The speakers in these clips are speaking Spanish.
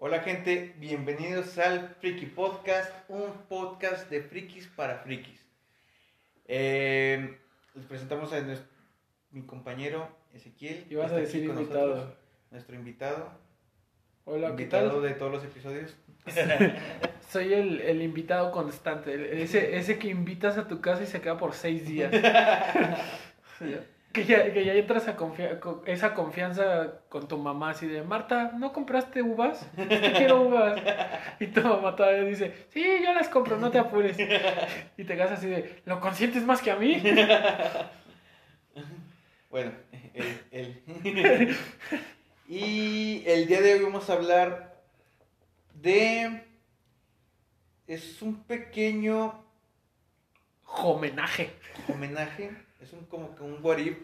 Hola gente, bienvenidos al Friki Podcast, un podcast de frikis para frikis. Eh, les presentamos a nuestro- mi compañero Ezequiel. Y vas a decir con invitado. nosotros, nuestro invitado. Hola, ¿qué invitado tal? de todos los episodios. Soy el, el invitado constante, ese, ese que invitas a tu casa y se queda por seis días. que, ya, que ya entras a confia- con esa confianza con tu mamá, así de, Marta, ¿no compraste uvas? Quiero uvas. Y tu mamá todavía dice, sí, yo las compro, no te apures. Y te quedas así de, ¿lo consientes más que a mí? Bueno, él. él. y el día de hoy vamos a hablar de... Es un pequeño Homenaje. homenaje, es un como que un what if.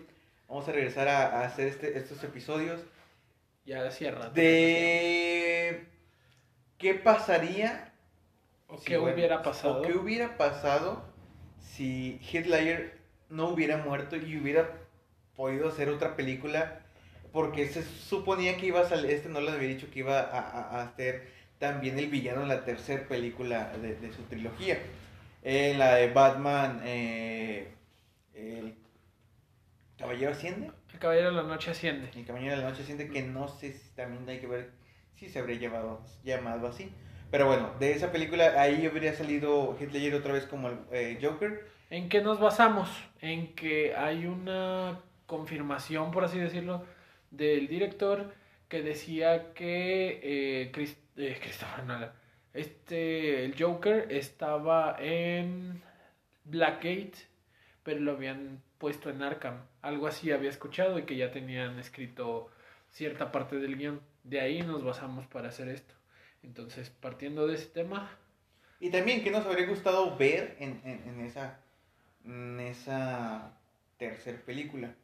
Vamos a regresar a, a hacer este, estos episodios Ya cierra. de qué pasaría ¿O si, qué bueno, hubiera pasado? o qué hubiera pasado si Hitler no hubiera muerto y hubiera podido hacer otra película porque se suponía que iba a salir, este no le había dicho que iba a, a- a ser también el villano en la tercera película de, de su trilogía. En la de Batman, eh, el Caballero Asciende. El caballero de la noche asciende. El Caballero de la Noche Asciende, que no sé si también hay que ver si se habría llamado, llamado así. Pero bueno, de esa película ahí habría salido Ledger otra vez como el eh, Joker. ¿En qué nos basamos? En que hay una confirmación, por así decirlo, del director que decía que eh, Chris- eh, Christopher Nolan, este, el Joker estaba en Blackgate, pero lo habían puesto en Arkham. Algo así había escuchado y que ya tenían escrito cierta parte del guion. De ahí nos basamos para hacer esto. Entonces, partiendo de ese tema, Y también, ¿qué nos habría gustado ver en, en, en esa, en esa tercer película?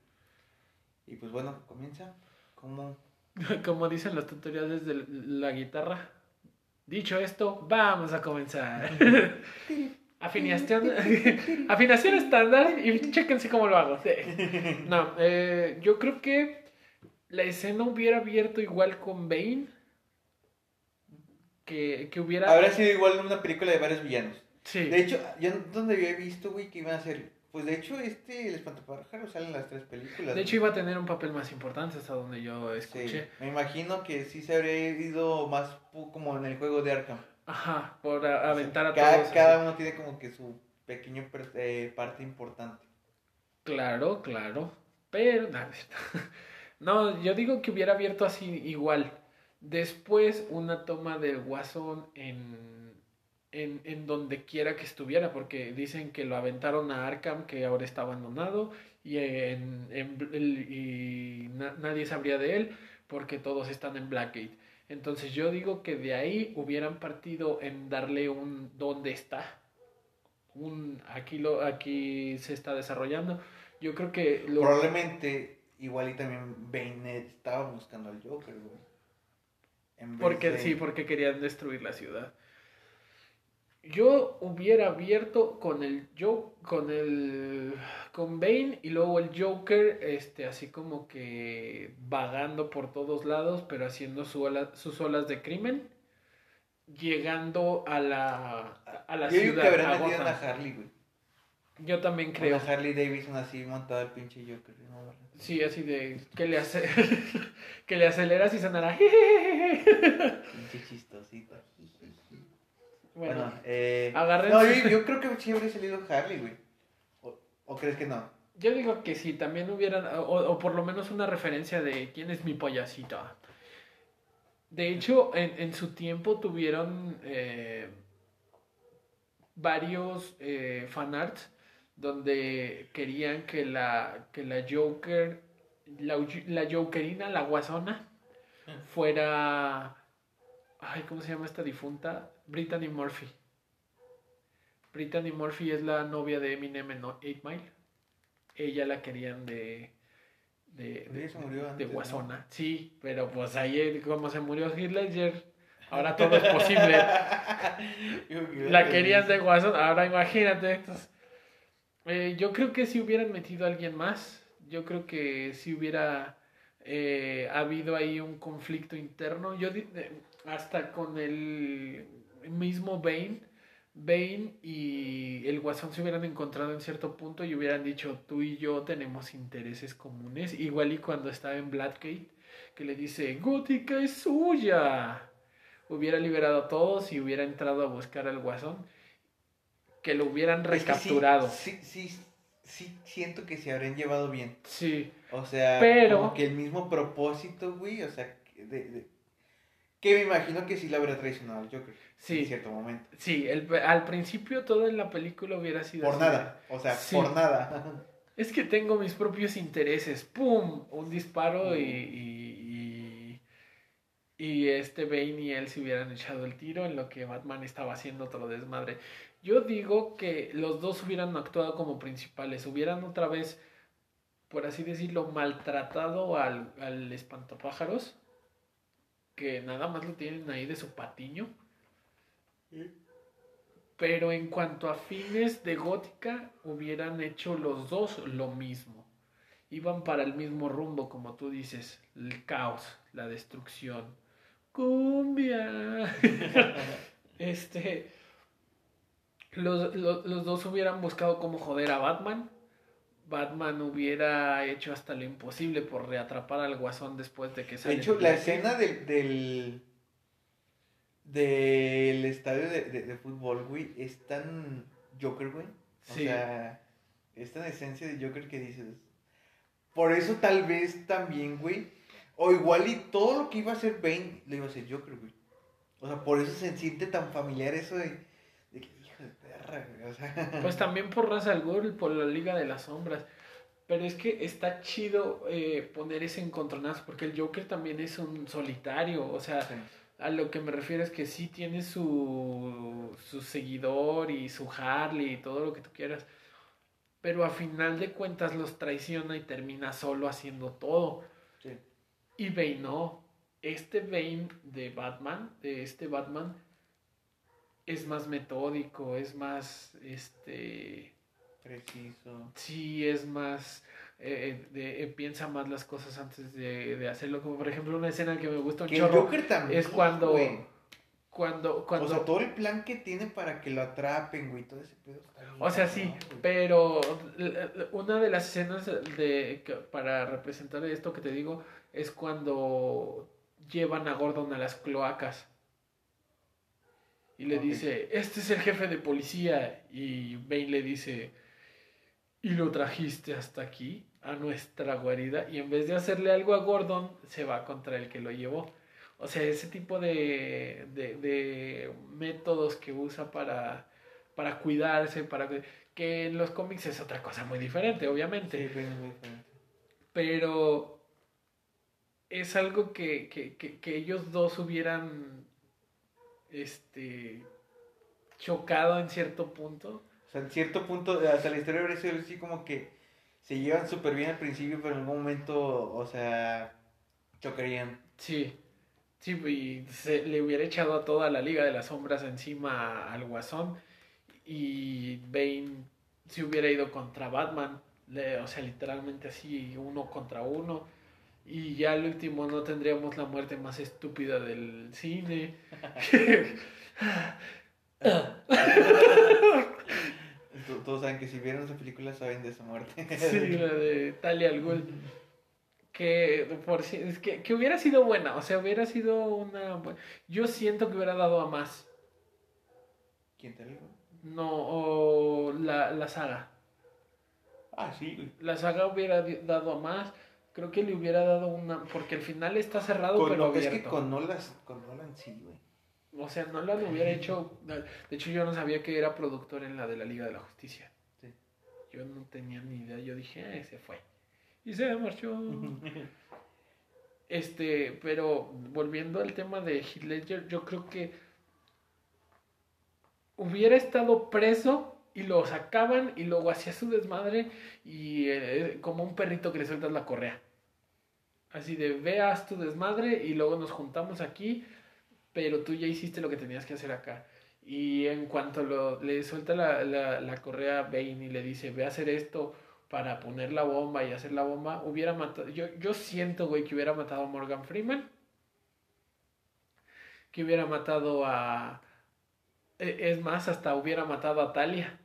Y pues bueno, comienza como... Como dicen los tutoriales de la guitarra. Dicho esto, vamos a comenzar. Afinación, afinación estándar y chéquense cómo lo hago. Sí. No, eh, yo creo que la escena hubiera abierto igual con Bane. Que, que hubiera. Habrá sido igual una película de varios villanos. Sí. De hecho, yo donde había visto, güey, que iban a ser... Pues de hecho, este, El Espantapájaros sale en las tres películas. De hecho, iba a tener un papel más importante hasta donde yo Sí, escuché. me imagino que sí se habría ido más como en el juego de Arkham. Ajá, por a- aventar a cada, todos. cada uno tiene como que su pequeño per- eh, parte importante. Claro, claro. Pero, no, yo digo que hubiera abierto así igual. Después una toma del guasón en, en, en donde quiera que estuviera, porque dicen que lo aventaron a Arkham, que ahora está abandonado, y, en, en- y na- nadie sabría de él, porque todos están en Blackgate. Entonces yo digo que de ahí hubieran partido en darle un ¿dónde está? Un aquí lo aquí se está desarrollando. Yo creo que lo Probablemente igual y también Bane estaba buscando al Joker, güey. En vez porque de- sí, porque querían destruir la ciudad. Yo hubiera abierto con el yo con el con Bane y luego el Joker este así como que vagando por todos lados, pero haciendo su ola- sus olas de crimen, llegando a la a la Yo digo que ciudad. habrán metido Harley, güey. Yo también Creo. Una Harley Davidson así montada al pinche Joker. ¿no? Sí, así de que le hace que le aceleras y sonará. Pinche chistosita. Bueno, Bueno, eh, no, yo, yo creo que sí habría salido Harley, güey. ¿O, o crees que no? Yo digo que sí, también hubieran, o, o por lo menos una referencia de quién es mi payasita. De hecho, en, en su tiempo tuvieron eh, varios eh, fanarts donde querían que la, que la Joker, la, la Jokerina, la guasona, fuera, ay, ¿cómo se llama esta difunta? Brittany Murphy. Brittany Murphy es la novia de Eminem en 8 Mile. Ella la querían de, de, se murió de. Guasona. Sí, pero pues ahí como se murió Heath Ledger, ahora todo es posible. La querían de Guasón, ahora imagínate. entonces, eh, yo creo que si hubieran metido a alguien más, yo creo que si hubiera eh, ha habido ahí un conflicto interno. Yo hasta con el mismo Bane, Bane y el Guasón se hubieran encontrado en cierto punto y hubieran dicho, tú y yo tenemos intereses comunes. Igual y cuando estaba en Blackgate, que le dice, Gótica es suya. Hubiera liberado a todos y hubiera entrado a buscar al Guasón. Que lo hubieran recapturado. sí, sí, sí, siento que se habrían llevado bien. Sí. O sea, Pero... como que el mismo propósito, güey, o sea, de que me imagino que sí la habría traicionado al Joker. Sí. En cierto momento. Sí, el, al principio todo en la película hubiera sido Por nada, o sea, por nada. Es que tengo mis propios intereses. ¡Pum! Un disparo y, y, y, este Bane y él se hubieran echado el tiro en lo que Batman estaba haciendo todo desmadre. Yo digo que los dos hubieran actuado como principales, hubieran otra vez, por así decirlo, maltratado al, al espantapájaros que nada más lo tienen ahí de su patiño. Pero en cuanto a fines de gótica, hubieran hecho los dos lo mismo. Iban para el mismo rumbo, como tú dices, el caos, la destrucción. Cumbia. este. Los, los, los, dos hubieran buscado cómo joder a Batman. Batman hubiera hecho hasta lo imposible por reatrapar al guasón después de que sale. De hecho, la escena del, del, del estadio de, de, fútbol, güey, es tan Joker, güey. O sea, es tan esencia de Joker que dices. Por eso tal vez también, güey. O igual y todo lo que iba a hacer Bane lo iba a hacer Joker, güey. O sea, por eso se siente tan familiar eso de pues también por Ra's al Ghul, por la Liga de las Sombras. Pero es que está chido eh, poner ese encontronazo, porque el Joker también es un solitario. O sea, a lo que me refiero es que sí tiene su, su seguidor y su Harley y todo lo que tú quieras. Pero a final de cuentas los traiciona y termina solo haciendo todo. Y Bane no. Este Bane de Batman, de este Batman, es más metódico, es más, este... Preciso. Sí, es más... Eh, eh, piensa más las cosas antes de, hacerlo. Como por ejemplo una escena que me gusta un chorro. es cuando, cuando, cuando... O sea, todo el plan que tiene para que lo atrapen, güey, todo ese pedo. o sea, sí, pero una de las escenas de, para representar esto que te digo es cuando llevan a Gordon a las cloacas y le dice, este es el jefe de policía. Y Bane le dice, y lo trajiste hasta aquí, a nuestra guarida. Y en vez de hacerle algo a Gordon, se va contra el que lo llevó. O sea, ese tipo de, de, métodos que usa para, para cuidarse, para que en los cómics es otra cosa muy diferente, obviamente. Sí, muy diferente. Pero es algo que, que, que ellos dos hubieran este, chocado en cierto punto. O sea, en cierto punto, hasta la historia habría sido así como que se llevan súper bien al principio, pero en algún momento, o sea, chocarían. Sí, sí, y se le hubiera echado a toda la Liga de las Sombras encima al Guasón y Bane se hubiera ido contra Batman, o sea, literalmente así, uno contra uno y ya al último no tendríamos la muerte más estúpida del cine. Todos saben que si vieron esa película saben de esa muerte. sí, la de Talia al Ghul. Que, por, es que, que hubiera sido buena, o sea, hubiera sido una... Yo siento que hubiera dado a más. ¿Quién te dijo? No, o la, la saga. Ah, sí. La saga hubiera dado a más Creo que le hubiera dado una. Porque el final está cerrado, con, pero. Es que con Nolan, con Nolan sí, güey. O sea, Nolan hubiera hecho. De hecho, yo no sabía que era productor en la de la Liga de la Justicia. Sí. Yo no tenía ni idea. Yo dije, eh, se fue. Y se marchó. este, pero volviendo al tema de Heath Ledger, yo creo que hubiera estado preso y lo sacaban y luego hacía su desmadre y eh, como un perrito que le sueltas la correa. Así de veas tu desmadre y luego nos juntamos aquí, pero tú ya hiciste lo que tenías que hacer acá. Y en cuanto lo, le suelta la, la, la correa a Bane y le dice, ve a hacer esto para poner la bomba y hacer la bomba, hubiera matado, yo, yo siento, güey, que hubiera matado a Morgan Freeman, que hubiera matado a, e, es más, hasta hubiera matado a Talia.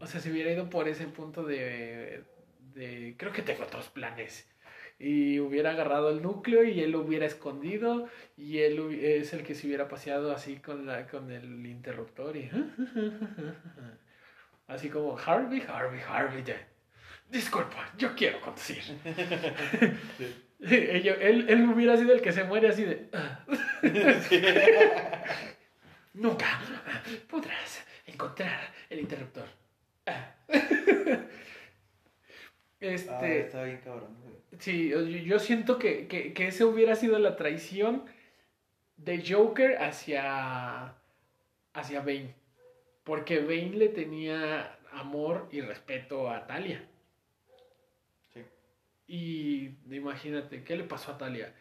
O sea, si hubiera ido por ese punto de, de, creo que tengo otros planes. Y hubiera agarrado el núcleo y él lo hubiera escondido y él es el que se hubiera paseado así con, la, con el interruptor y... Así como Harvey, Harvey, Harvey. Disculpa, yo quiero conducir. él, él, hubiera sido el que se muere así de... Nunca podrás encontrar el interruptor. Este, ah, está bien cabrón. Sí, yo, siento que, que, que esa hubiera sido la traición de Joker hacia, hacia Bane. Porque Bane le tenía amor y respeto a Talia. Sí. Y imagínate, ¿qué le pasó a Talia?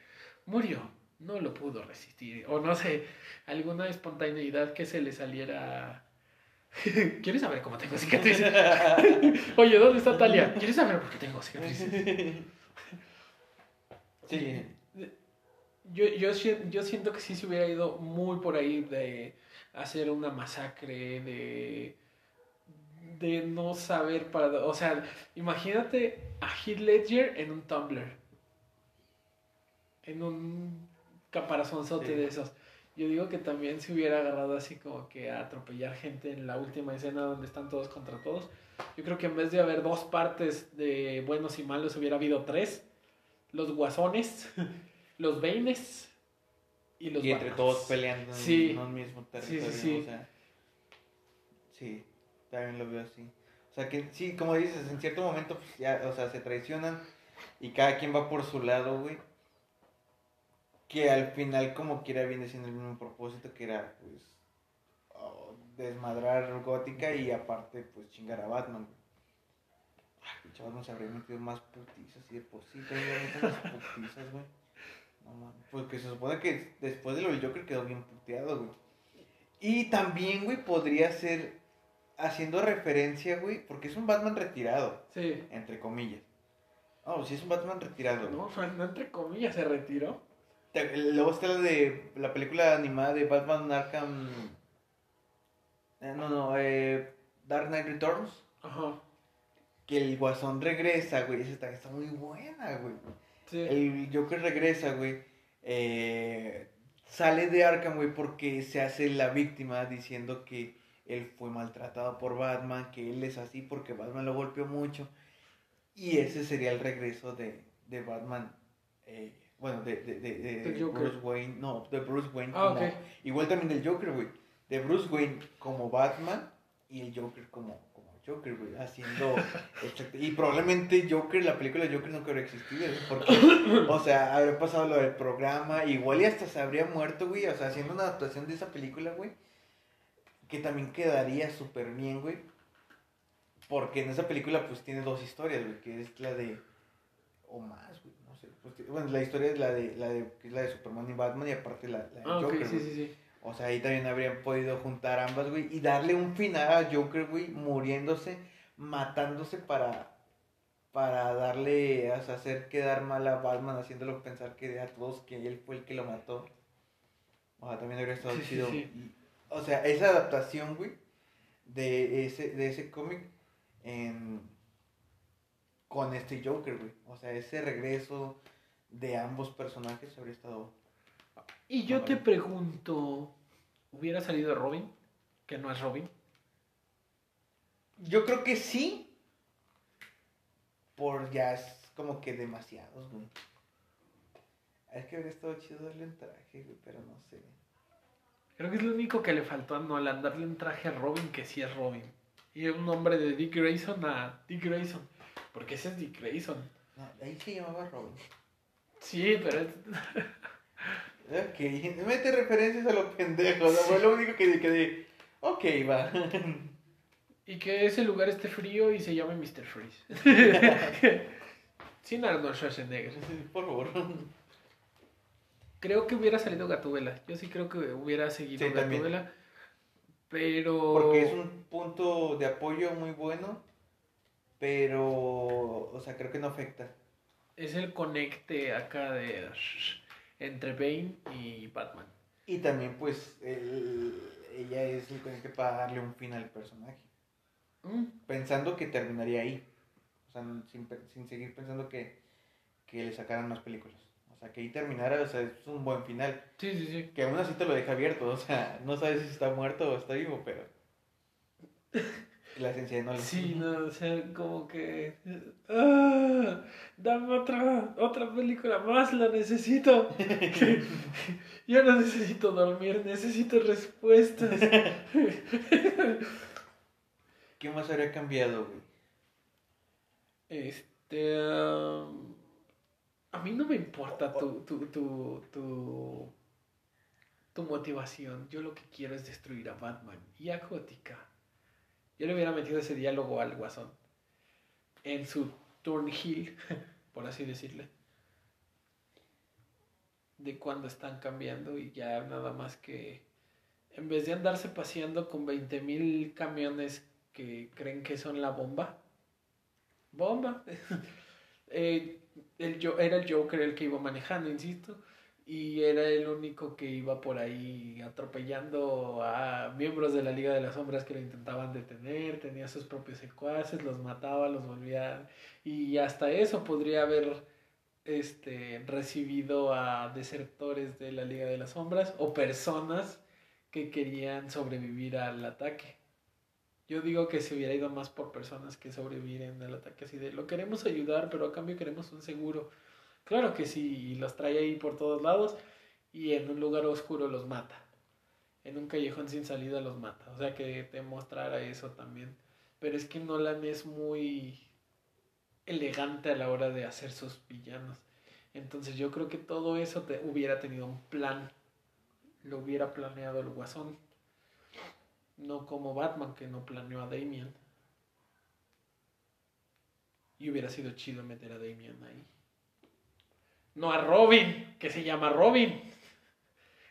Murió, no lo pudo resistir. O no sé, alguna espontaneidad que se le saliera. ¿Quieres saber cómo tengo cicatrices? Oye, ¿dónde está Talia? ¿Quieres saber por qué tengo cicatrices? Sí. Yo, yo, yo siento que sí se hubiera ido muy por ahí de hacer una masacre, de, de no saber para... O sea, imagínate a Heath Ledger en un Tumblr. En un caparazonzote de esos. Yo digo que también se hubiera agarrado así como que a atropellar gente en la última escena donde están todos contra todos. Yo creo que en vez de haber dos partes de buenos y malos, hubiera habido tres. Los guasones, los veines y entre todos peleando en un mismo territorio. Sí, sí, o sea, sí, también lo veo así. O sea que sí, como dices, en cierto momento pues, ya, o sea, se traicionan y cada quien va por su lado, güey. Que al final como quiera viene siendo el mismo propósito que era pues oh, desmadrar gótica y aparte pues chingar a Batman. Ay, Batman se habría metido más putizas y de por sí, más putizas, güey. No porque se supone que después de lo del Joker quedó bien puteado, güey. Y también, güey, podría ser haciendo referencia, güey, porque es un Batman retirado. Sí. Entre comillas. Oh, sí es un Batman retirado. No, no entre comillas, se retiró. Luego está la de la película animada de Batman Arkham. Eh, no, no, eh, Dark Knight Returns. Ajá. Que el guasón regresa, güey. Esa está, está muy buena, güey. El Joker regresa, güey. Eh, sale de Arkham, güey, porque se hace la víctima diciendo que él fue maltratado por Batman, que él es así porque Batman lo golpeó mucho. Y ese sería el regreso de, de Batman. Eh, bueno, de, de, de, Bruce Wayne. No, de Bruce Wayne. Ah, como, Igual también del Joker, güey. De Bruce Wayne como Batman y el Joker como, Joker, güey, haciendo... y probablemente Joker, la película de Joker nunca habría existido, porque, o sea, habría pasado lo del programa, igual y hasta se habría muerto, güey, o sea, haciendo una adaptación de esa película, güey, que también quedaría súper bien, güey, porque en esa película, pues, tiene dos historias, güey, que es la de... o más, pues, bueno, la historia es la de, la de, la de Superman y Batman, y aparte la, la de ah, Joker, sí, sí, sí. O sea, ahí también habrían podido juntar ambas, güey, y darle un final a Joker, güey, muriéndose, matándose para, para darle, o sea, hacer quedar mal a Batman, haciéndolo pensar que a todos que él fue el que lo mató. O sea, también habría estado chido. o sea, esa adaptación, güey, de ese, de ese cómic en, con este Joker, güey. O sea, ese regreso de ambos personajes habría estado y yo te pregunto, ¿hubiera salido Robin? Que no es Robin. Yo creo que sí. Por ya es como que demasiados, güey. Es que habría estado chido darle un traje, güey, pero no sé. Creo que es lo único que le faltó a Nolan, darle un traje a Robin que sí es Robin. Y un nombre de Dick Grayson a Dick Grayson. Porque ese es Dick Grayson. No, ahí se llamaba Robin. Sí, pero. Ok, mete referencias a los pendejos. Fue lo único que, que ok, va. Y que ese lugar esté frío y se llame Mr. Freeze. Sin Arnold Schwarzenegger. Por favor. Creo que hubiera salido Gatubela. Yo sí creo que hubiera seguido sí, Gatubela. Pero... Porque es un punto de apoyo muy bueno, pero, o sea, creo que no afecta. Es el conecte acá de entre Bane y Batman. Y también, pues, el- ella es el conecte para darle un fin al personaje. Mm, Pensando que terminaría ahí. O sea, sin, sin seguir pensando que, que le sacaran más películas. O sea, que ahí terminara, o sea, es un buen final. Sí, sí, sí. Que aún así te lo deja abierto, o sea, no sabes si está muerto o está vivo, pero... La esencia de Nolan. Sí, no, o sea, como que... ¡Ah! Dame otra, otra película más, la necesito. Yo no necesito dormir, necesito respuestas. ¿Qué más habría cambiado, güey? Este... um, a mí no me importa tu, tu, tu, tu, tu motivación. Yo lo que quiero es destruir a Batman y a Gótica. Yo le hubiera metido ese diálogo al Guasón. En su Turnhill, por así decirle. De cuando están cambiando y ya nada más que... En vez de andarse paseando con 20.000 camiones que creen que son la bomba. Bomba. Eh, el, era el Joker el que iba manejando, insisto. Y era el único que iba por ahí atropellando a miembros de la Liga de las Sombras que lo intentaban detener. Tenía sus propios secuaces, los mataba, los volvía. Y hasta eso podría haber este, recibido a desertores de la Liga de las Sombras o personas que querían sobrevivir al ataque. Yo digo que se hubiera ido más por personas que sobreviven al ataque así de lo queremos ayudar, pero a cambio queremos un seguro. Claro que sí, los trae ahí por todos lados y en un lugar oscuro los mata. En un callejón sin salida los mata. O sea que te mostrara eso también. Pero es que Nolan es muy elegante a la hora de hacer sus villanos. Entonces yo creo que todo eso te hubiera tenido un plan. Lo hubiera planeado el guasón. No como Batman que no planeó a Damian. Y hubiera sido chido meter a Damian ahí. No a Robin, que se llama Robin.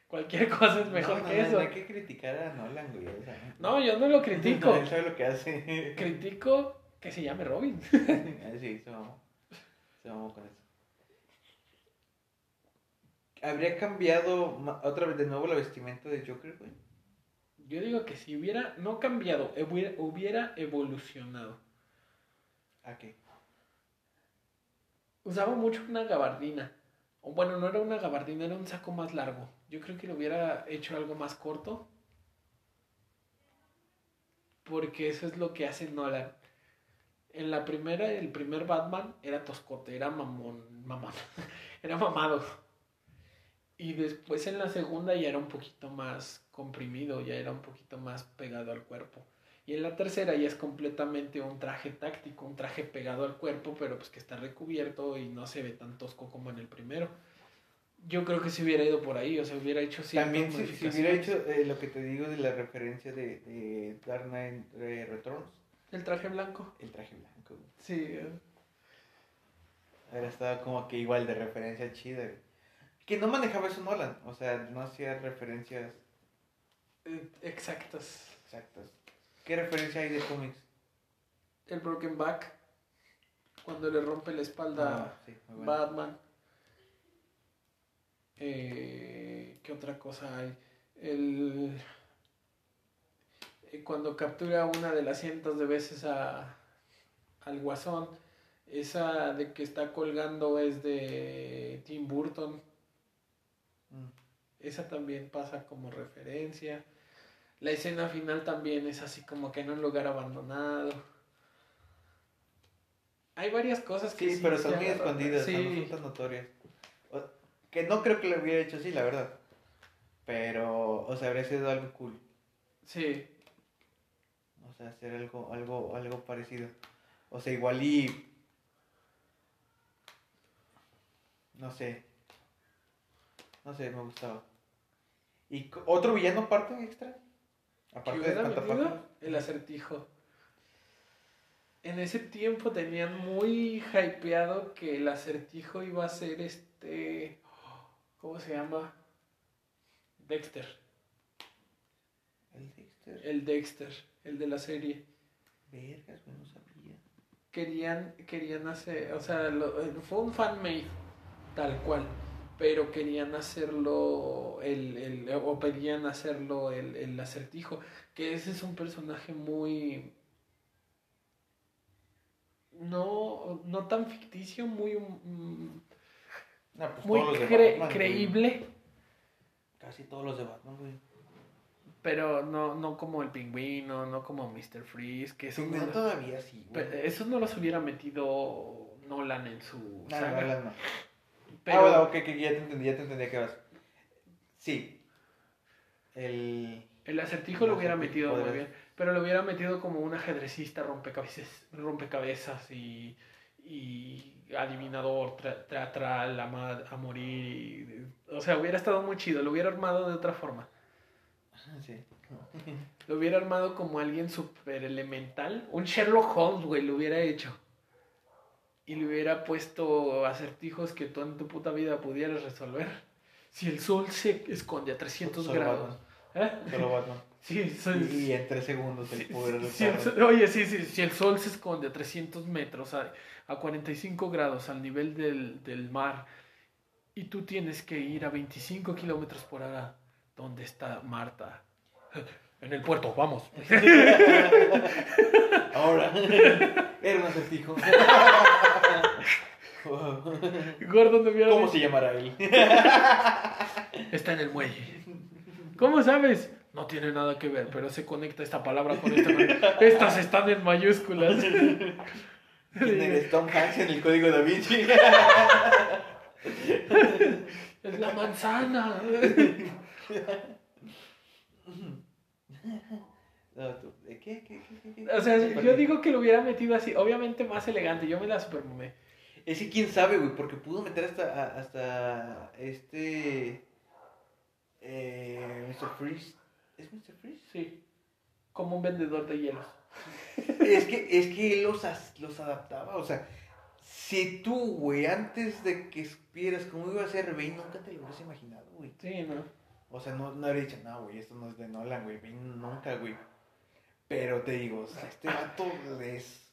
Cualquier cosa es mejor no, no, que eso. No hay que criticar a Nolan, güey. O sea, No, yo no lo critico. él sabe lo que hace. Critico que se llame Robin. Ah, sí, se mamó. Se mamó con eso. ¿Habría cambiado otra vez de nuevo la vestimenta de Joker, güey? Yo digo que si hubiera, no cambiado, hubiera, hubiera evolucionado. ¿A qué? Usaba mucho una gabardina. Bueno, no era una gabardina, era un saco más largo. Yo creo que lo hubiera hecho algo más corto. Porque eso es lo que hace Nolan. En la primera, el primer Batman era toscote, era mamón, mamón, era mamado. Y después en la segunda ya era un poquito más comprimido, ya era un poquito más pegado al cuerpo. Y en la tercera ya es completamente un traje táctico, un traje pegado al cuerpo, pero pues que está recubierto y no se ve tan tosco como en el primero. Yo creo que se hubiera ido por ahí, o se hubiera hecho También si, hubiera hecho eh, lo que te digo de la referencia de, de Dark Knight eh, Returns, El traje blanco. el traje blanco. Sí. eh. Hubiera estado como que igual de referencia chida. Que no manejaba eso Nolan, o sea, no hacía referencias Eh, Exactas. exactas. ¿Qué referencia hay de cómics? El Broken Back. Cuando le rompe la espalda Ah, sí, muy bueno. Batman. Eh, ¿Qué otra cosa hay? El, eh, cuando captura una de las cientos de veces a, al guasón, esa de que está colgando es de Tim Burton. Mm. Esa también pasa como referencia. La escena final también es así como que en un lugar abandonado. Hay varias cosas que Sí, pero se son muy escondidas, Sí. no son tan notorias. O- que no creo que lo hubiera hecho así, la verdad. Pero, o sea, habría sido algo cool. Sí, O sea, hacer algo, algo, algo parecido. O sea, igual y. No sé. No sé, me gustaba. ¿Y otro villano aparte extra? ¿Qué Aparte de hubiera metido? El acertijo. En ese tiempo tenían muy hypeado que el acertijo iba a ser este. ¿Cómo se llama? Dexter. El Dexter. El Dexter, el de la serie. Vergas, no sabía. Querían, querían hacer, o sea, lo- fue un fan-made, tal cual. Pero querían hacerlo, el, el, o pedían hacerlo el, el acertijo. Que ese es un personaje muy. No, no tan ficticio, muy. mm, No, pues muy cre- Batman, creíble. Casi todos los de Batman, güey. Pero no, no como el pingüino, no como Mr. Freeze, que esos, Sí, no, todavía sí, güey. esos no los hubiera metido Nolan en su No, no, saga. Pero, Ah, bueno, ok, que ya te entendí, ya te entendí a qué vas. Sí. El... El acertijo lo hubiera metido muy bien, pero lo hubiera metido como un ajedrecista rompecabezas, rompecabezas y, y adivinador tra- teatral a, ma- a morir. y- o sea, hubiera estado muy chido, lo hubiera armado de otra forma. Sí. Lo hubiera armado como alguien súper elemental. Un Sherlock Holmes, güey, lo hubiera hecho. Y le hubiera puesto acertijos que tú en tu puta vida pudieras resolver. Si el sol se esconde a 300 Solo grados. ¿Eh? Solo Batman. Sí, soy- Y en tres segundos el poder sí, el sol- oye, sí, sí, si el sol se esconde a 300 metros, a, a 45 grados al nivel del, del mar, y tú tienes que ir a 25 kilómetros por hora, ¿dónde está Marta? En el puerto, vamos. Ahora. Era un acertijo. Wow. Gordon hubiera ¿Cómo se llamará él? Está en el muelle. ¿Cómo sabes? No tiene nada que ver, pero se conecta esta palabra con esta. palabra. Estas están en mayúsculas. ¿Quién eres? Tom Hanks en el código da Vinci. Es la manzana. No, tú, ¿de ¿Qué? ¿Qué? ¿Qué? ¿Qué? qué? O sea, yo digo que lo hubiera metido así, obviamente más elegante. Yo me la supermumé. Es que quién sabe, güey, porque pudo meter hasta, hasta este. Eh, Mr. Freeze. ¿Es Mr. Freeze? Sí. Como un vendedor de hielos. Es que, es que él los, los adaptaba, o sea, si tú, güey, antes de que supieras cómo iba a ser Bane, nunca te lo hubieras imaginado, güey. Sí, ¿no? O sea, no, no habría dicho, no, güey, esto no es de Nolan, güey, Bane nunca, güey. Pero te digo, o sea, este vato es...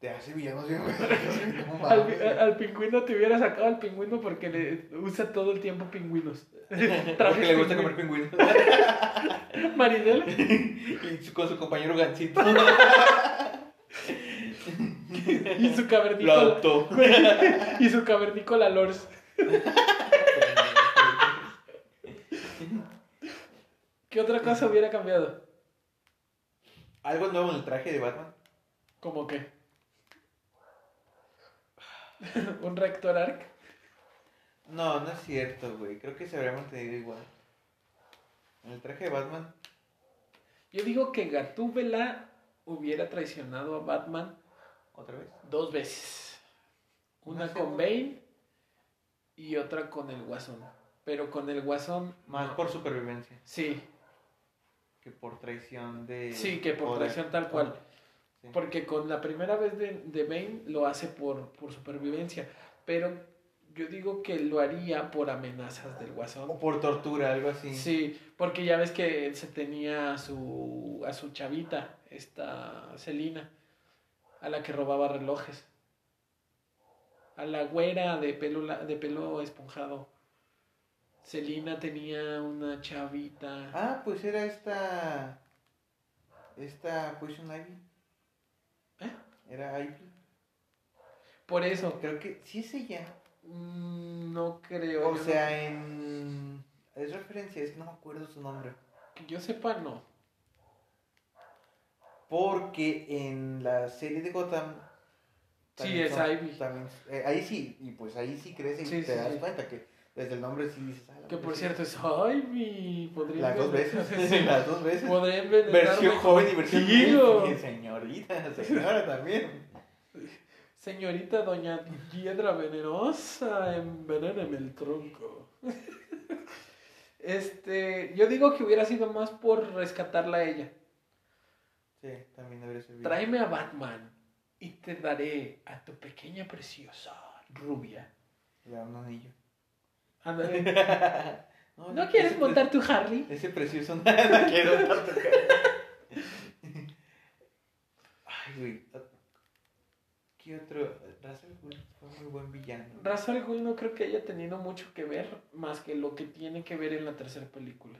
Te hace villanos bien, güey. No Al, al pingüino te hubiera sacado al pingüino porque le usa todo el tiempo pingüinos. Porque le gusta comer pingüinos. Marinela. y su- con su compañero Gancito. Y su Lo cavernícola. adoptó. y su cavernícola Lors. ¿Qué otra cosa hubiera cambiado? ¿Algo nuevo en el traje de Batman? ¿Cómo qué? ¿Un rector arc? No, no es cierto, güey. Creo que se habría mantenido igual. En el traje de Batman. Yo digo que Gatúbela hubiera traicionado a Batman ¿Otra vez? dos veces. Una con. Bane y otra con el Guasón. Pero con el Guasón... Más no. por supervivencia Sí, que por traición de. sí, que por poder. traición tal cual. Sí. Porque con la primera vez de, de Bane lo hace por, por supervivencia. Pero yo digo que lo haría por amenazas del Guasón. O por tortura, algo así. Sí, porque ya ves que él se tenía a su, a su chavita, esta Celina, a la que robaba relojes. A la güera de pelo, la- de pelo esponjado. Celina tenía una chavita. Ah, pues era esta. Esta Poison Ivy. Era Ivy. Por eso, Creo que sí es ella. mm, no creo. O yo sea, en. Es referencia, es que no me acuerdo su nombre. no- que yo sepa, no. Porque en la serie de Gotham. Sí, es son- Ivy. también- eh, ahí sí, y pues ahí sí crees y Sí, te sí, das sí. cuenta que desde el nombre sí dices. ah, Que por cierto es, ay, mi... Podría Las dos veces. Sí. Las dos veces. Podría envenenarme Versión joven y versión. Sí, señorita, señora también. Señorita Doña Piedra Venenosa, envenéneme el tronco. Este, yo digo que hubiera sido más por rescatarla a ella. Sí, también debería servir. Tráeme a Batman y te daré a tu pequeña preciosa rubia. Le da un anillo. Ándale. ¿No quieres ese montar tu Harley? Ese precioso. no quiero montar tu Harley. Ay, güey. ¿Qué otro? Russell Gould fue muy buen villano. Ra's al Ghul no creo que haya tenido mucho que ver más que lo que tiene que ver en la tercera película.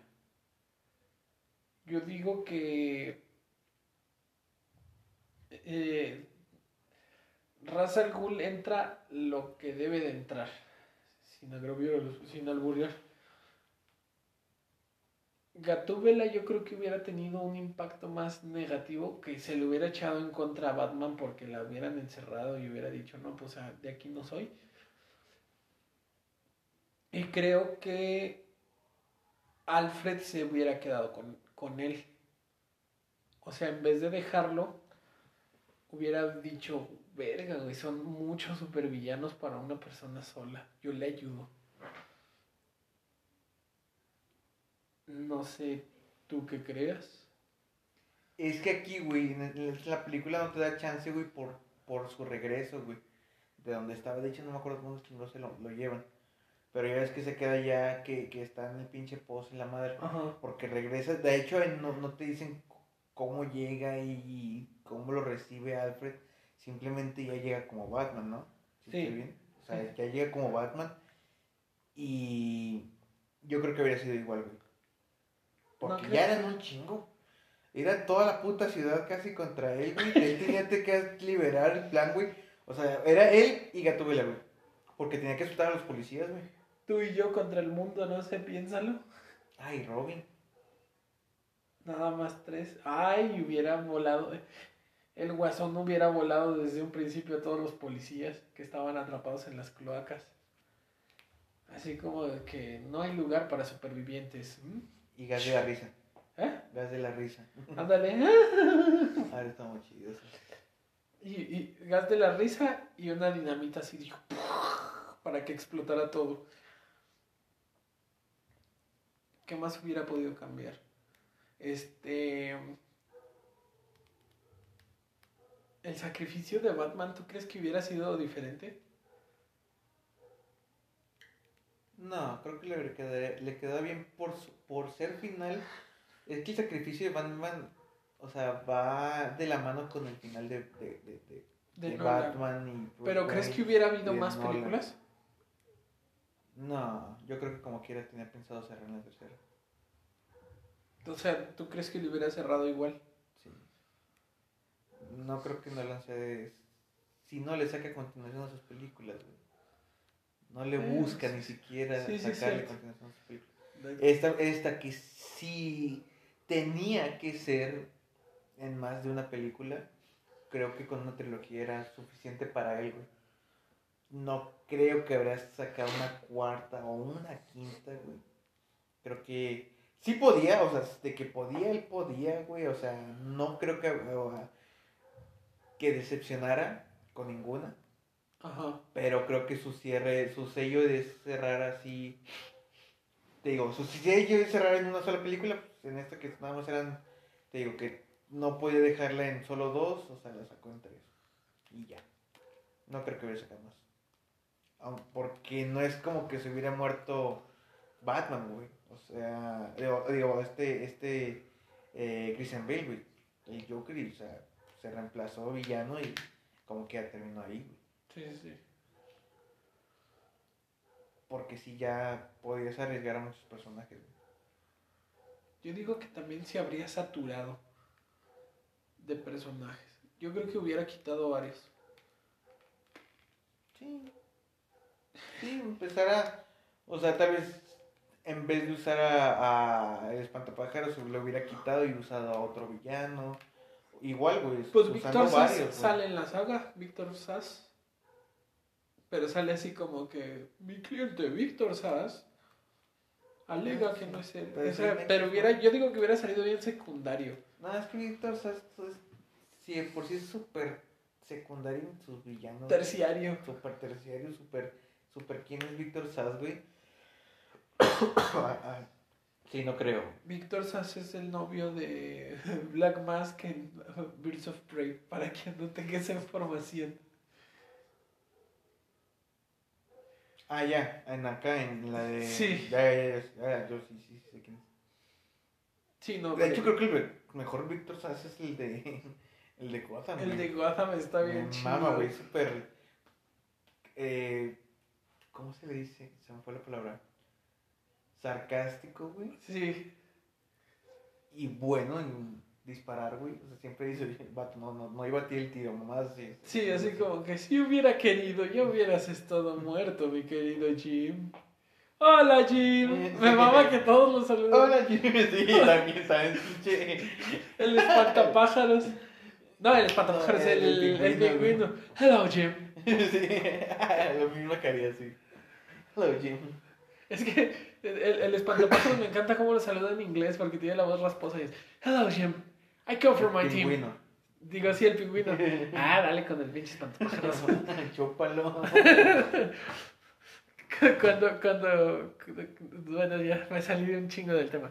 Yo digo que eh, Ghul entra lo que debe de entrar, sin agraviar, sin alburear. Gatúbela yo creo que hubiera tenido un impacto más negativo que se le hubiera echado en contra a Batman porque la hubieran encerrado y hubiera dicho, no, pues de aquí no soy. Y creo que Alfred se hubiera quedado con, con él. O sea, en vez de dejarlo, hubiera dicho, verga, güey, son muchos supervillanos para una persona sola. Yo le ayudo. No sé, ¿tú qué creas? Es que aquí, güey, en la película no te da chance, güey, por, por su regreso, güey. De donde estaba, de hecho no me acuerdo cómo chingados se lo, lo llevan. Pero ya ves que se queda ya, que, que está en el pinche pozo y la madre. Ajá. Porque regresa, de hecho no, no te dicen cómo llega y cómo lo recibe Alfred. Simplemente ya llega como Batman, ¿no? ¿Sí Sí. estoy bien? O sea, Sí. ya llega como Batman. Y yo creo que habría sido igual, güey. Porque ¿No ya eran un chingo. Era toda la puta ciudad casi contra él, güey. Él tenía que liberar el plan, güey. O sea, era él y Gatúbela, güey. Porque tenía que asustar a los policías, güey. Tú y yo contra el mundo, no sé, piénsalo. Ay, Robin. Nada más tres. Ay, hubiera volado. El guasón hubiera volado desde un principio a todos los policías que estaban atrapados en las cloacas. Así como de que no hay lugar para supervivientes. ¿Mm? Y gas de la risa. ¿Eh? Gas de la risa. Ándale. Ahora está muy chido. Y, y gas de la risa y una dinamita así dijo para que explotara todo. ¿Qué más hubiera podido cambiar? Este. ¿El sacrificio de Batman, tú crees que hubiera sido diferente? No, creo que le quedaría, le queda bien por, por ser final. Es que el sacrificio de Batman, o sea, va de la mano con el final de, de, de, de-. Batman y ¿Pero crees que hubiera habido más Nolan. películas? No, yo creo que como quiera tenía pensado cerrar en la tercera. O sea, ¿tú crees que le hubiera cerrado igual? No creo que Nolan se de... Si no le saca continuación a sus películas, güey. No le Eh, busca sí, ni siquiera Sí, sacarle continuación a sus películas. Esta, esta que sí tenía que ser en más de una película, creo que con una trilogía era suficiente para él, güey. No creo que habría sacado una cuarta o una quinta, güey. Creo que sí podía, o sea, de que podía, él podía, güey. O sea, no creo que, o, que decepcionara con ninguna. Ajá. Pero creo que su cierre, su sello de cerrar así. Te digo, su sello de cerrar en una sola película, pues en esta que nada más eran. Te digo que no podía dejarla en solo dos, o sea, la sacó en tres. Y ya. No creo que hubiera sacado más. Porque no es como que se hubiera muerto Batman, güey. O sea, digo, digo, este, este eh, Christian Bale, güey. El Joker, y, o sea, se reemplazó villano y como que ya terminó ahí, güey. Sí, sí, sí. Porque si ya podías arriesgar a muchos personajes. güey. Yo digo que también se habría saturado de personajes. Yo creo que hubiera quitado varios. Sí. Sí, empezar a. O sea, tal vez en vez de usar a, a el espantapájaros, lo hubiera quitado y usado a otro villano. Igual, güey. Pues Víctor Sass güey. sale en la saga, Víctor Sass. Pero sale así como que mi cliente Víctor Sass alega que no es él. Pero O sea, pero hubiera, yo digo que hubiera salido bien secundario. No, es que Víctor Sass es. Sí, de por sí es súper secundario en sus villanos. Terciario. Súper terciario, súper. Súper. ¿Quién es Víctor Sass, güey? Sí, no creo. Víctor Sass es el novio de Black Mask en Birds of Prey, para quien no tenga esa información. Ah, ya, en acá, en la de... Sí. Ya, ya, ya, ya, yo sí, sí, sé quién es. Sí, no. De hecho, creo que el mejor Víctor Sass es el de... El de Gotham. El de Gotham está bien chido. Mama, güey, súper... Eh, ¿Cómo se le dice? Se me fue la palabra. Sarcástico, güey. Sí. Y bueno en disparar, güey. O sea, siempre dice, vato, no, no, no iba a ti el tiro, nomás así. Sí, así como que si hubiera querido, ya hubieras estado muerto, mi querido Jim. Hola, Jim. Me mama que todos los saludan. Hola, Jimmy, sí, también. Pinche... El espantapájaros. No, el espantapájaros, No, el, el el, pingüino, pingüino. Hello, Jim. Sí, lo mismo que haría así. Hello, Jim. Es que el, el espantapájaros me encanta cómo lo saluda en inglés porque tiene la voz rasposa y es Hello, Jim. I come from my team. Pingüino. Digo así el pingüino. Ah, dale con el pinche espantapájaros. Chúpalo. cuando, cuando, bueno, ya me salí un chingo del tema.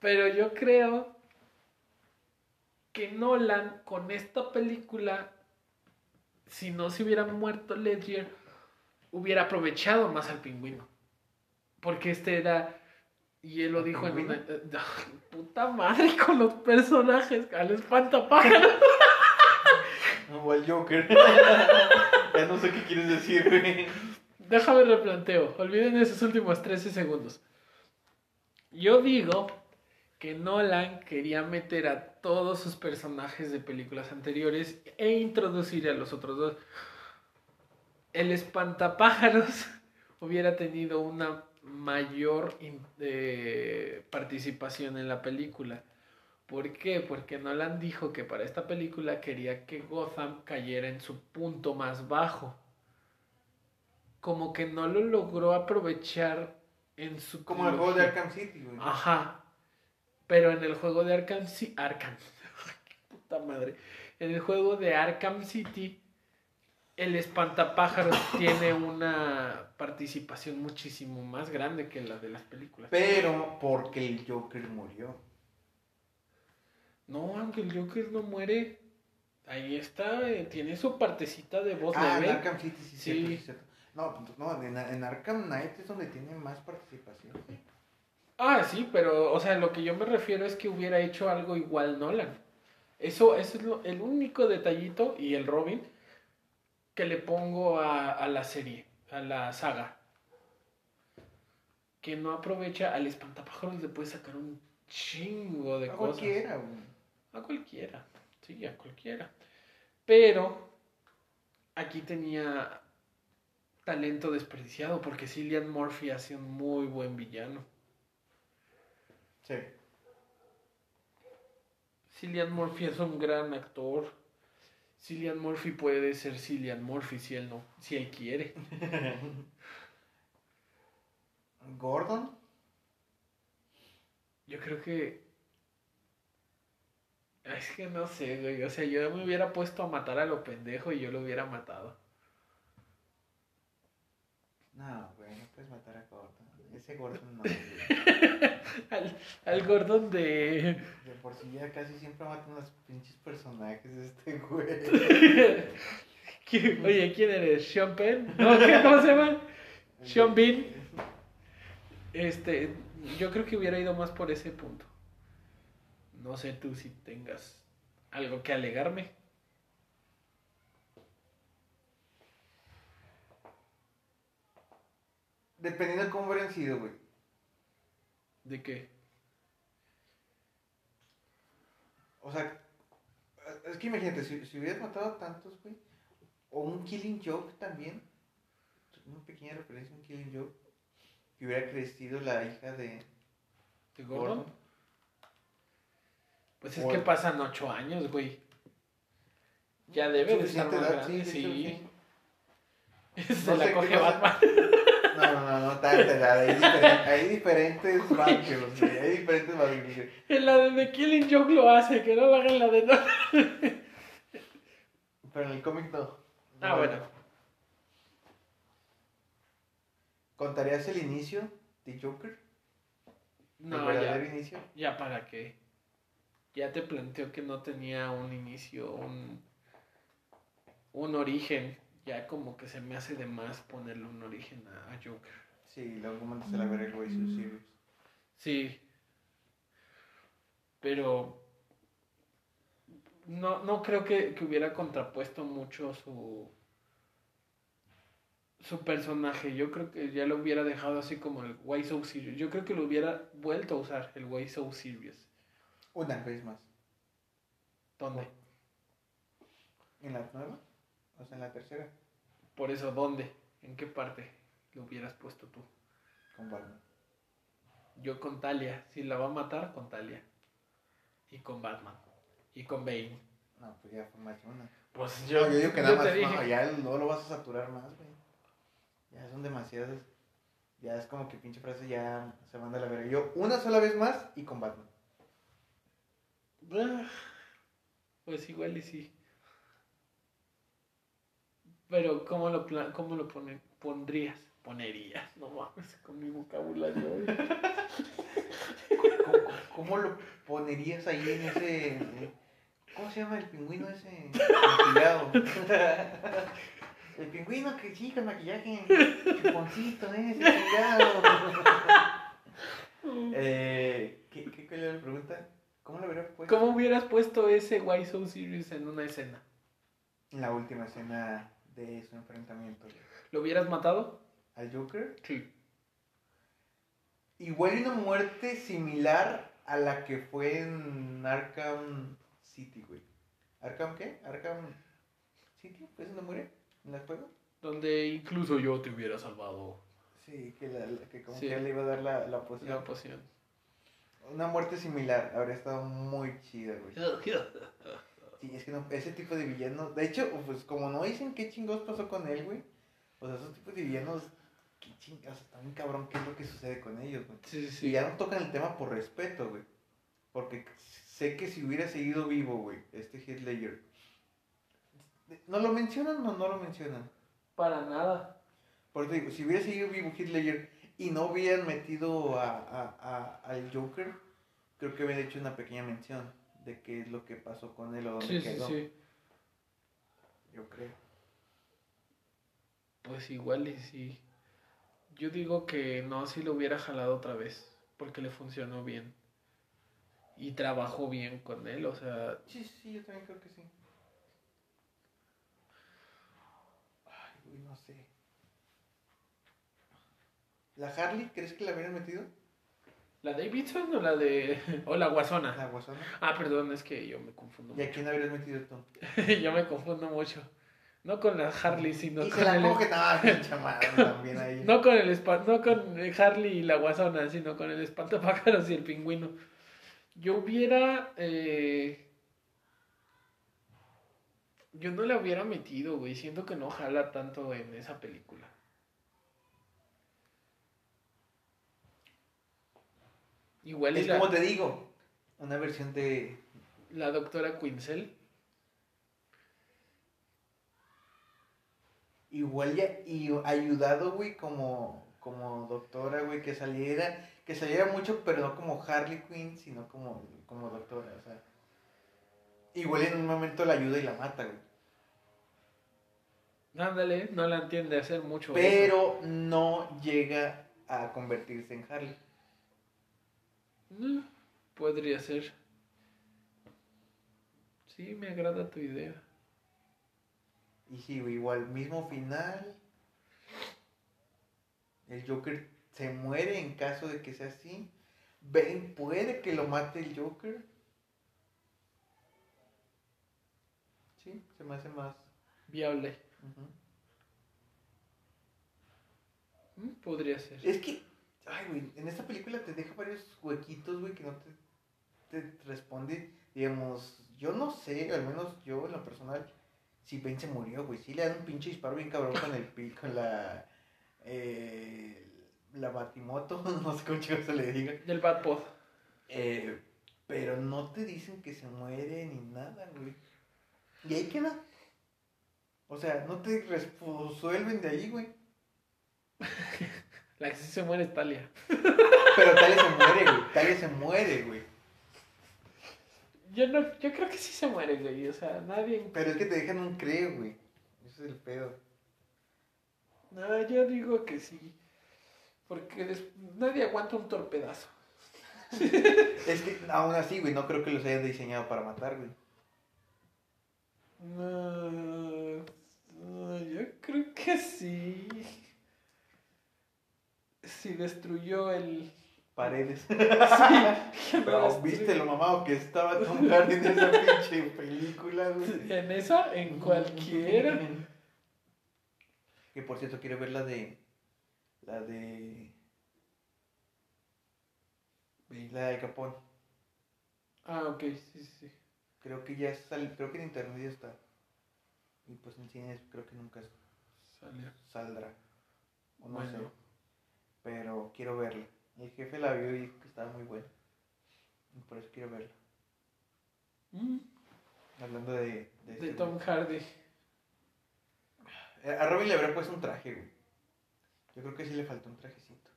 Pero yo creo que Nolan con esta película, si no se hubiera muerto Ledger, hubiera aprovechado más al pingüino. Porque este era, y él lo ¿El dijo en una... pingüino? Puta madre con los personajes, al espantapájaros. O al Joker. ya no sé qué quieres decir, güey. Déjame replanteo. Olviden esos últimos 13 segundos. Yo digo que Nolan quería meter a todos sus personajes de películas anteriores e introducir a los otros dos. El espantapájaros hubiera tenido una mayor eh, participación en la película. ¿Por qué? Porque Nolan dijo que para esta película quería que Gotham cayera en su punto más bajo como que no lo logró aprovechar en su Como el juego de. Arkham City, güey. Ajá. Pero en el juego de Arkham City, Arkham. Puta madre. En el juego de Arkham City, el espantapájaros tiene una participación muchísimo más grande que la de las películas. Pero porque el Joker murió. No, aunque el Joker no muere. Ahí está, eh, tiene su partecita de voz Ah, en leve. Arkham City, sí, Sí. cierto, sí, cierto. No, pues, no en, en Arkham Knight es donde tiene más participación. Ah, sí, pero, o sea, lo que yo me refiero es que hubiera hecho algo igual Nolan. Eso, eso es lo- el único detallito y el Robin que le pongo a, a la serie, a la saga. Que no aprovecha al espantapájaros, le puede sacar un chingo de A cosas. cualquiera, güey. A cualquiera, sí, a cualquiera. Pero aquí tenía talento desperdiciado porque Cillian Murphy hace un muy buen villano. Sí. Cillian Murphy es un gran actor. Cillian Murphy puede ser Cillian Murphy si él no, si él quiere. Gordon. Yo creo que es que no sé, güey. O sea, yo me hubiera puesto a matar a lo pendejo y yo lo hubiera matado. No, güey, no puedes matar a Gordon. Ese Gordon no. Al, al Gordon de De por sí ya casi siempre matan a los pinches personajes de este güey. ¿Qui- Oye, ¿quién eres? ¿Sean Penn? No, ¿qué? ¿Cómo se llama? Sean Bean. Este, yo creo que hubiera ido más por ese punto. No sé tú si tengas algo que alegarme. Dependiendo de cómo hubieran sido, güey. ¿De qué? O sea, es que imagínate, si, si hubieras matado a tantos, güey. O un Killing Joke también. Una pequeña referencia a un Killing Joke. Que hubiera crecido la hija de ¿De Gordon? Gordon. Pues es que pasan ocho años, güey. Ya debe de estar más edad, grande, de sí. Se No la coge Batman. No, no, no, no tanta edad. Hay, diferen- hay diferentes güey. Hay diferentes güey. En la de The Killing Joke lo hace, que no lo haga en la de no. Pero en el cómic no. Ah, No. bueno. ¿Contarías el inicio de Joker? No, ¿El ya. inicio? Ya para qué. Ya te planteó que no tenía un inicio, un, un origen. Ya como que se me hace de más ponerle un origen a, a Joker. Sí, luego mandas a la verga el güey su Sirius. Sí. Pero no, no creo que, que hubiera contrapuesto mucho su su personaje. Yo creo que ya lo hubiera dejado así como el Why So Serious. Yo creo que lo hubiera vuelto a usar, el Why So Serious. Una vez más. ¿Dónde? ¿En la nueva? O sea, en la tercera. Por eso, ¿dónde? ¿En qué parte lo hubieras puesto tú? Con Batman. Yo con Talia. Si la va a matar, con Talia. Y con Batman. Y con Bane. No, pues ya fue más de una. Pues Yo, yo, yo digo que nada más. dije. No, ya no lo vas a saturar más, güey. Ya son demasiadas. Ya es como que pinche frase ya se manda a la verga. Yo una sola vez más y con Batman. Ah, Pues igual y sí. Pero ¿cómo lo, pla- cómo lo pone- pondrías? Ponerías, no mames, con mi vocabulario. hoy. ¿Cómo, cómo lo ponerías ahí en ese. eh, ¿Cómo se llama el pingüino ese? Maquillado. El pingüino que sí, con maquillaje. Chuponcito, ese, chingado. Eh, ¿qué, ¿Qué era la pregunta? ¿Cómo lo hubiera puesto? ¿Cómo hubieras puesto ese Why So Serious en una escena? En la última escena de su enfrentamiento ¿Lo hubieras matado? al Joker. Sí. Igual una muerte similar a la que fue en Arkham City, güey. ¿Arkham qué? ¿Arkham City? ¿Es donde muere? ¿En el juego? Donde incluso yo te hubiera salvado Sí, que, la, la- que como Sí. que le iba a dar la, la poción. la poción. Una muerte similar, habría estado muy chida, güey. Sí, es que no, ese tipo de villanos, de hecho, pues como no dicen qué chingos pasó con él, güey. O sea, esos tipos de villanos, qué chingados, está bien cabrón qué es lo que sucede con ellos, güey. Sí, sí, Y ya no tocan el tema por respeto, güey. Porque sé que si hubiera seguido vivo, güey, este Ledger. ¿No lo mencionan o no lo mencionan? Para nada. Por eso digo, si hubiera seguido vivo Ledger y no hubieran metido a, a- a- al Joker, creo que hubieran hecho una pequeña mención de qué es lo que pasó con él o dónde Sí, quedó. sí. Yo creo. Pues igual y sí. Yo digo que no, si lo hubiera jalado otra vez, porque le funcionó bien. Y trabajó bien con él, o sea, Sí, sí, yo también creo que sí. Ay, no sé. ¿La Harley crees que la hubieran metido? ¿La Davidson o la de... o la Guasona? La Guasona. Ah, perdón, es que yo me confundo ¿Y a quién habrías metido tú? yo me confundo mucho. No con la Harley, sino y con se la el... coge, no, pinche madre, también ahí. No con el espa- no con Harley y la Guasona, sino con el espantapájaros y el pingüino. Yo hubiera... eh, Yo no la hubiera metido, güey. Siento que no jala tanto en esa película. Igual Es la, como te digo, una versión de... la doctora Quinzel. Igual ya, y ayudado, güey, como, como doctora, güey, que saliera, que saliera mucho, pero no como Harley Quinn, sino como, como doctora, o sea. Igual en un momento la ayuda y la mata, güey. Ándale, no la entiende hacer mucho. eso. Pero no llega a convertirse en Harley. Mm, podría ser. Sí, me agrada tu idea. Y sí, igual, mismo final. El Joker se muere en caso de que sea así. Ven, puede que lo mate el Joker. Sí, se me hace más. Viable. Mm, podría ser. Es que, ay, güey, en esta película te deja varios huequitos, güey, que no te, te responde. Digamos, yo no sé, al menos yo en lo personal, si Ben se murió, güey. Sí le dan un pinche disparo bien cabrón con el pi- con la. Eh, la Batimoto, no sé cómo chico se le diga. Del Bad Pod. Eh, pero no te dicen que se muere ni nada, güey. Y ahí queda. O sea, no te resuelven de ahí, güey. La que sí se muere es Talia. Pero Talia se muere, güey. Talia se muere, güey. Yo, no, yo creo que sí se muere, güey. O sea, nadie. Pero es que te dejan un creo, güey. Ese es el pedo. No, yo digo que sí. Porque des- nadie aguanta un torpedazo. Es que aún así, güey, no creo que los hayan diseñado para matar, güey. No, no, yo creo que sí. Sí, destruyó el. Paredes. Sí, Pero viste lo mamado que estaba Tom Hardy en esa pinche película, güey. En esa, en cualquiera. Que por cierto quiero ver la de. La de. La de Capón. Ah, ok, sí, sí, sí. Creo que ya sal, creo que en internet ya está. Y pues en cines creo que nunca Salió. saldrá. O no Bueno. sé. Pero quiero verla. El jefe la vio y dijo que estaba muy buena. Y por eso quiero verla. Mm, Hablando de. De, De Tom Hardy. A Robin le habrá puesto un traje, güey. Yo creo que sí le faltó un trajecito.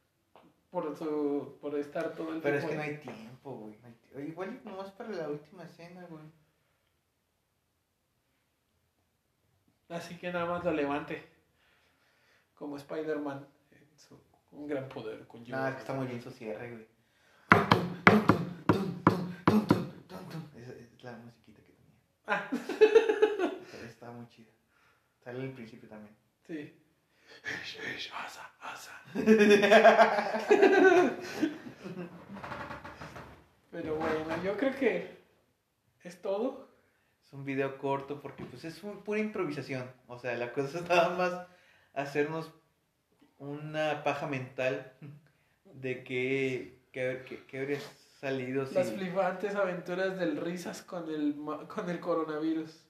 Por, su, por estar todo el Pero es que tiempo no hay tiempo, güey. no hay Igual nomás para la última escena, güey. Así que nada más lo levante. Como Spider-Man. en su- Un gran poder conlleva. Nada, es que está muy bien su cierre, güey. Esa es la musiquita que tenía. Ah. Está muy chida. Sale al principio también. Sí. Asa, asa. Pero bueno, yo creo que es todo. Es un video corto porque pues es un- pura improvisación. O sea, la cosa es nada más hacernos una paja mental de que, que, que, que habría salido. Las flipantes aventuras del Risas con el, con el coronavirus.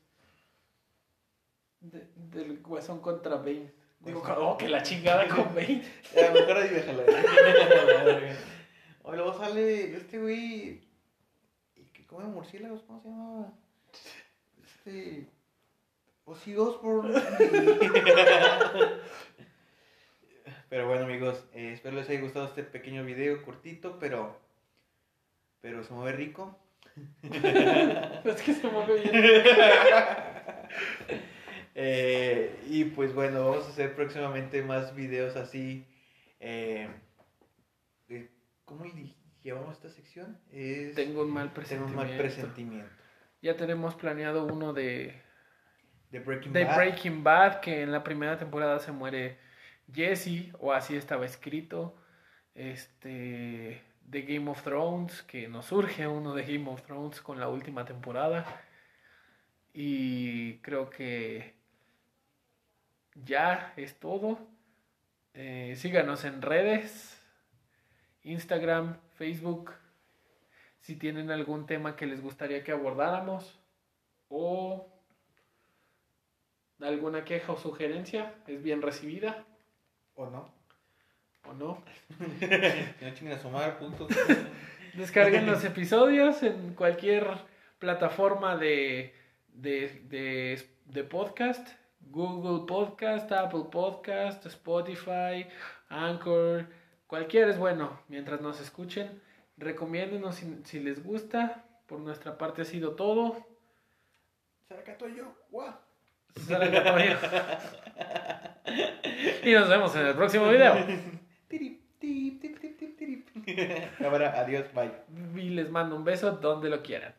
De- del guasón contra Bane. Digo, oh, que la chingada con Bane. Ya, mejor ahí déjala. O luego sale este güey que come murciélagos, ¿cómo se llamaba? Este... Ozzy Osbourne. Pero bueno amigos, eh, espero les haya gustado este pequeño video cortito, pero pero se mueve rico. Es que se mueve bien. Eh, y pues bueno, vamos a hacer próximamente más videos así. eh, ¿Cómo le llamamos esta sección? Es, Tengo un mal tengo un presentimiento. mal presentimiento. Ya tenemos planeado uno de, De Breaking de Bad. Breaking Bad, que en la primera temporada se muere Jesse, o así estaba escrito. Este de Game of Thrones, que nos surge uno de Game of Thrones con la última temporada. Y creo que ya es todo. Eh, síganos en redes, Instagram, Facebook. Si tienen algún tema que les gustaría que abordáramos o alguna queja o sugerencia, es bien recibida ¿O no? o no. No chinguen a su madre, punto. Descarguen los episodios en cualquier plataforma de, de, de, de podcast. Google Podcast, Apple Podcast, Spotify, Anchor, cualquiera es bueno mientras nos escuchen. Recomiéndenos si, si les gusta. Por nuestra parte ha sido todo. Saca yo. Guau. Y nos vemos en el próximo video. Cámara, adiós, bye. Y les mando un beso donde lo quieran.